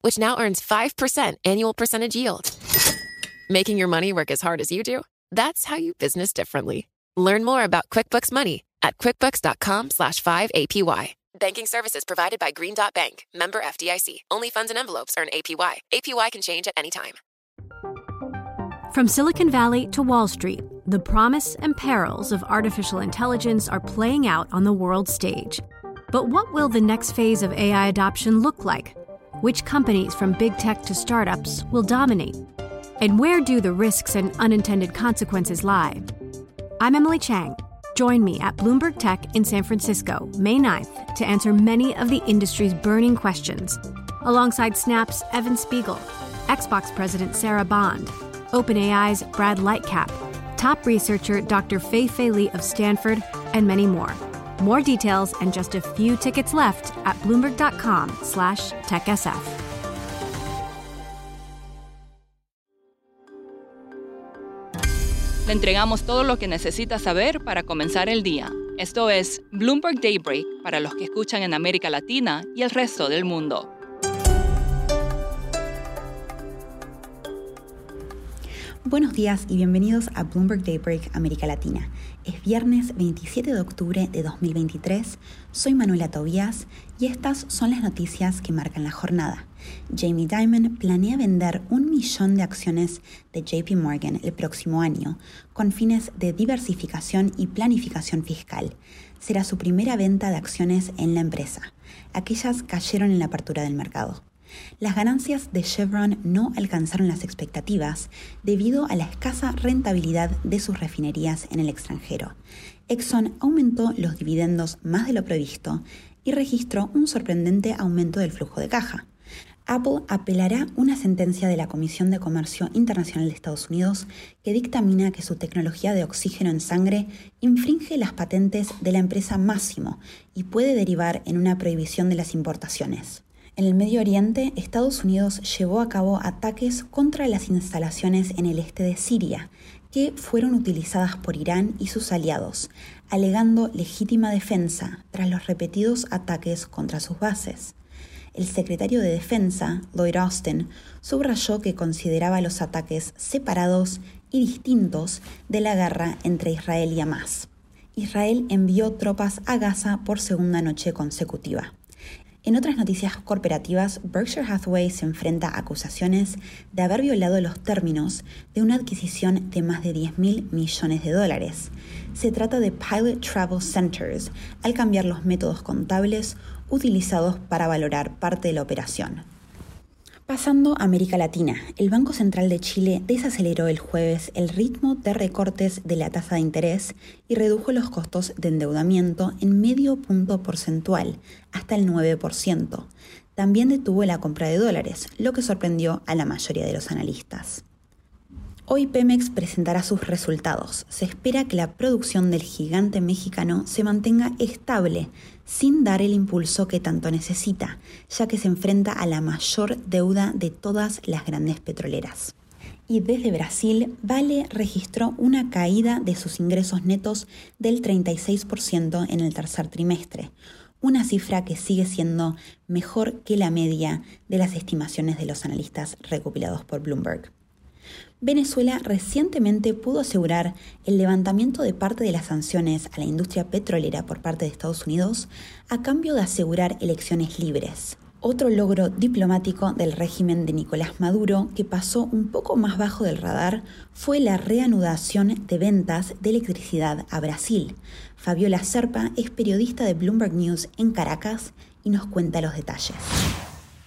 which now earns 5% annual percentage yield. Making your money work as hard as you do? That's how you business differently. Learn more about QuickBooks Money at quickbooks.com slash 5APY. Banking services provided by Green Dot Bank, member FDIC. Only funds and envelopes earn APY. APY can change at any time. From Silicon Valley to Wall Street, the promise and perils of artificial intelligence are playing out on the world stage. But what will the next phase of AI adoption look like? Which companies, from big tech to startups, will dominate? And where do the risks and unintended consequences lie? I'm Emily Chang. Join me at Bloomberg Tech in San Francisco, May 9th, to answer many of the industry's burning questions, alongside Snap's Evan Spiegel, Xbox President Sarah Bond, OpenAI's Brad Lightcap, top researcher Dr. Fei Fei Li of Stanford, and many more. More details and just a few tickets left at bloomberg.com/techsf. Le entregamos todo lo que necesita saber para comenzar el día. Esto es Bloomberg Daybreak para los que escuchan en América Latina y el resto del mundo. Buenos días y bienvenidos a Bloomberg Daybreak América Latina. Es viernes 27 de octubre de 2023. Soy Manuela Tobías y estas son las noticias que marcan la jornada. Jamie Dimon planea vender un millón de acciones de JP Morgan el próximo año con fines de diversificación y planificación fiscal. Será su primera venta de acciones en la empresa. Aquellas cayeron en la apertura del mercado. Las ganancias de Chevron no alcanzaron las expectativas debido a la escasa rentabilidad de sus refinerías en el extranjero. Exxon aumentó los dividendos más de lo previsto y registró un sorprendente aumento del flujo de caja. Apple apelará una sentencia de la Comisión de Comercio Internacional de Estados Unidos que dictamina que su tecnología de oxígeno en sangre infringe las patentes de la empresa Máximo y puede derivar en una prohibición de las importaciones. En el Medio Oriente, Estados Unidos llevó a cabo ataques contra las instalaciones en el este de Siria, que fueron utilizadas por Irán y sus aliados, alegando legítima defensa tras los repetidos ataques contra sus bases. El secretario de Defensa, Lloyd Austin, subrayó que consideraba los ataques separados y distintos de la guerra entre Israel y Hamas. Israel envió tropas a Gaza por segunda noche consecutiva. En otras noticias corporativas, Berkshire Hathaway se enfrenta a acusaciones de haber violado los términos de una adquisición de más de 10 mil millones de dólares. Se trata de Pilot Travel Centers, al cambiar los métodos contables utilizados para valorar parte de la operación. Pasando a América Latina, el Banco Central de Chile desaceleró el jueves el ritmo de recortes de la tasa de interés y redujo los costos de endeudamiento en medio punto porcentual, hasta el 9%. También detuvo la compra de dólares, lo que sorprendió a la mayoría de los analistas. Hoy Pemex presentará sus resultados. Se espera que la producción del gigante mexicano se mantenga estable, sin dar el impulso que tanto necesita, ya que se enfrenta a la mayor deuda de todas las grandes petroleras. Y desde Brasil, Vale registró una caída de sus ingresos netos del 36% en el tercer trimestre, una cifra que sigue siendo mejor que la media de las estimaciones de los analistas recopilados por Bloomberg. Venezuela recientemente pudo asegurar el levantamiento de parte de las sanciones a la industria petrolera por parte de Estados Unidos a cambio de asegurar elecciones libres. Otro logro diplomático del régimen de Nicolás Maduro, que pasó un poco más bajo del radar, fue la reanudación de ventas de electricidad a Brasil. Fabiola Serpa es periodista de Bloomberg News en Caracas y nos cuenta los detalles.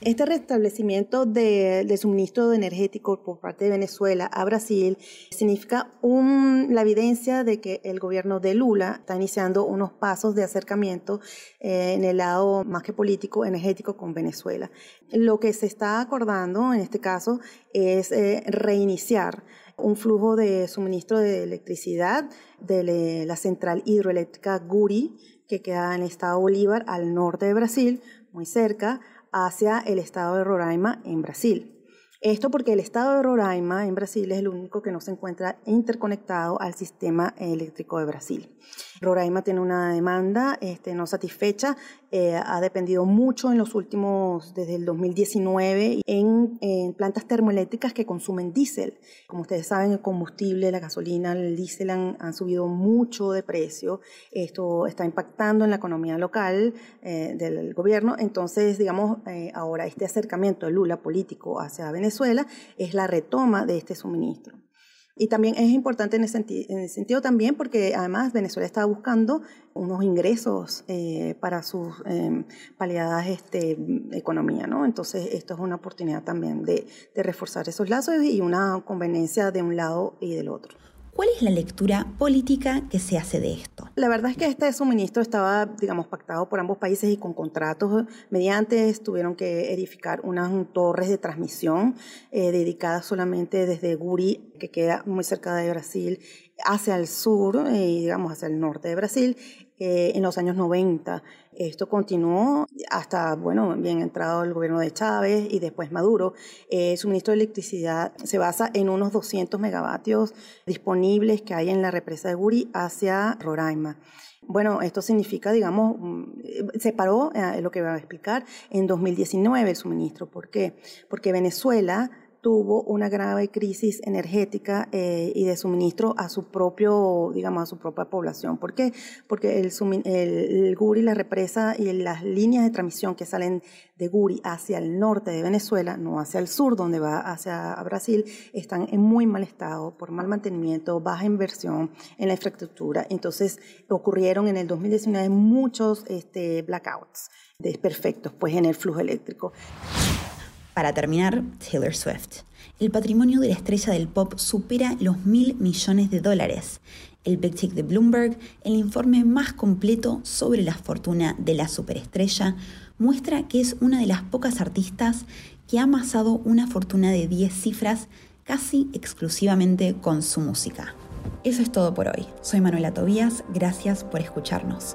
Este restablecimiento de, suministro energético por parte de Venezuela a Brasil significa la evidencia de que el gobierno de Lula está iniciando unos pasos de acercamiento eh, en el lado más que político, energético con Venezuela. Lo que se está acordando en este caso es eh, reiniciar un flujo de suministro de electricidad de la central hidroeléctrica Guri, que queda en el estado Bolívar, al norte de Brasil, muy cerca, hacia el estado de Roraima en Brasil. Esto porque el estado de Roraima en Brasil es el único que no se encuentra interconectado al sistema eléctrico de Brasil. Roraima tiene una demanda este, no satisfecha, eh, ha dependido mucho en los últimos, desde el 2019, en, plantas termoeléctricas que consumen diésel. Como ustedes saben, el combustible, la gasolina, el diésel han, subido mucho de precio. Esto está impactando en la economía local eh, del gobierno. Entonces, digamos, eh, ahora este acercamiento de Lula político hacia Venezuela es la retoma de este suministro. Y también es importante en el, sentido también porque además Venezuela está buscando unos ingresos eh, para sus eh, paliadas este, economía, ¿no? Entonces esto es una oportunidad también de reforzar esos lazos y una conveniencia de un lado y del otro. ¿Cuál es la lectura política que se hace de esto? La verdad es que este suministro estaba, digamos, pactado por ambos países y con contratos mediante tuvieron que edificar unas torres de transmisión eh, dedicadas solamente desde Guri, que queda muy cerca de Brasil, hacia el sur y eh, digamos hacia el norte de Brasil eh, en los años 90. Esto continuó hasta, bueno, bien entrado el gobierno de Chávez y después Maduro. Eh, el suministro de electricidad se basa en unos 200 megavatios disponibles que hay en la represa de Guri hacia Roraima. Bueno, esto significa, digamos, mm, se paró, es lo que voy a explicar, en 2019 el suministro. ¿Por qué? Porque Venezuela tuvo una grave crisis energética eh, y de suministro a su propio, digamos, a su propia población. ¿Por qué? Porque el, el, Guri, la represa y las líneas de transmisión que salen de Guri hacia el norte de Venezuela, no hacia el sur, donde va hacia Brasil, están en muy mal estado por mal mantenimiento, baja inversión en la infraestructura. Entonces ocurrieron en el 2019 muchos este, blackouts desperfectos pues, en el flujo eléctrico. Para terminar, Taylor Swift. El patrimonio de la estrella del pop supera los mil millones de dólares. El Big Tick de Bloomberg, el informe más completo sobre la fortuna de la superestrella, muestra que es una de las pocas artistas que ha amasado una fortuna de 10 cifras casi exclusivamente con su música. Eso es todo por hoy. Soy Manuela Tobías, gracias por escucharnos.